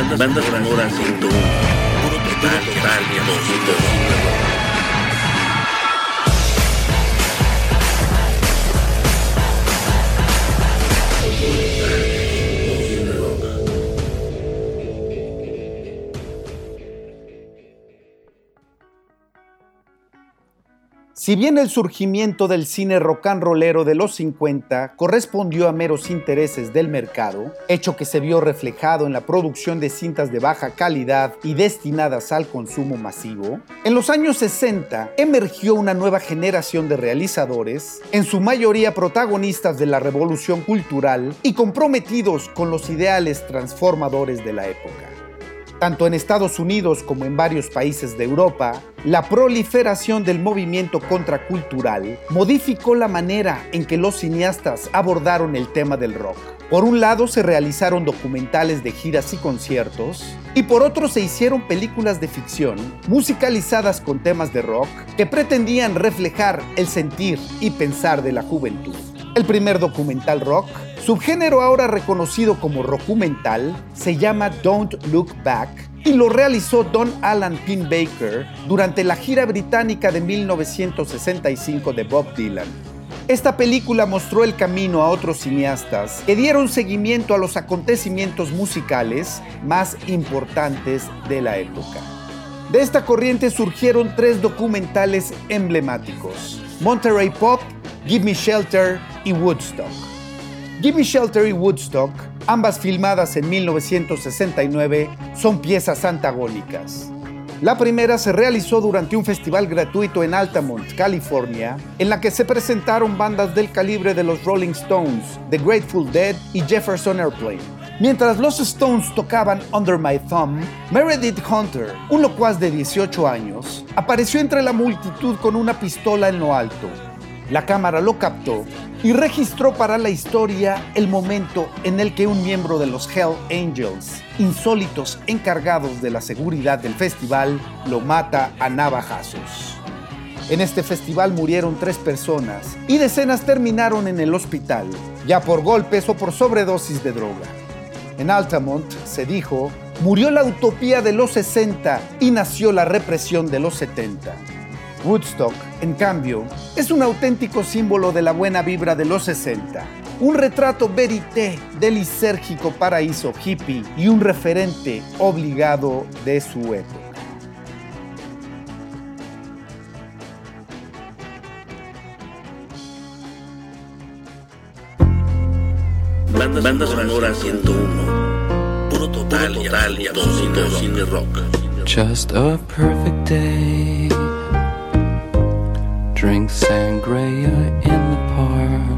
Bandas, bandas sonoras 101. Puro total, total, total, Si bien el surgimiento del cine rock and rollero de los 50 correspondió a meros intereses del mercado, hecho que se vio reflejado en la producción de cintas de baja calidad y destinadas al consumo masivo, en los años 60 emergió una nueva generación de realizadores, en su mayoría protagonistas de la revolución cultural y comprometidos con los ideales transformadores de la época. Tanto en Estados Unidos como en varios países de Europa, la proliferación del movimiento contracultural modificó la manera en que los cineastas abordaron el tema del rock. Por un lado se realizaron documentales de giras y conciertos, y por otro se hicieron películas de ficción musicalizadas con temas de rock que pretendían reflejar el sentir y pensar de la juventud. El primer documental rock Subgénero ahora reconocido como rockumental se llama Don't Look Back y lo realizó Don Alan Baker durante la gira británica de 1965 de Bob Dylan. Esta película mostró el camino a otros cineastas que dieron seguimiento a los acontecimientos musicales más importantes de la época. De esta corriente surgieron tres documentales emblemáticos, Monterey Pop, Give Me Shelter y Woodstock. Gimme Shelter y Woodstock, ambas filmadas en 1969, son piezas antagónicas. La primera se realizó durante un festival gratuito en Altamont, California, en la que se presentaron bandas del calibre de los Rolling Stones, The Grateful Dead y Jefferson Airplane. Mientras los Stones tocaban Under My Thumb, Meredith Hunter, un locuaz de 18 años, apareció entre la multitud con una pistola en lo alto. La cámara lo captó y registró para la historia el momento en el que un miembro de los Hell Angels, insólitos encargados de la seguridad del festival, lo mata a navajazos. En este festival murieron tres personas y decenas terminaron en el hospital, ya por golpes o por sobredosis de droga. En Altamont, se dijo, murió la utopía de los 60 y nació la represión de los 70. Woodstock, en cambio, es un auténtico símbolo de la buena vibra de los 60, un retrato verité del lisérgico paraíso hippie y un referente obligado de su época. Bandas, Bandas sonoras 101. Puro total, Puro total y absoluto cine rock. Just a perfect day. Drink sangria in the park.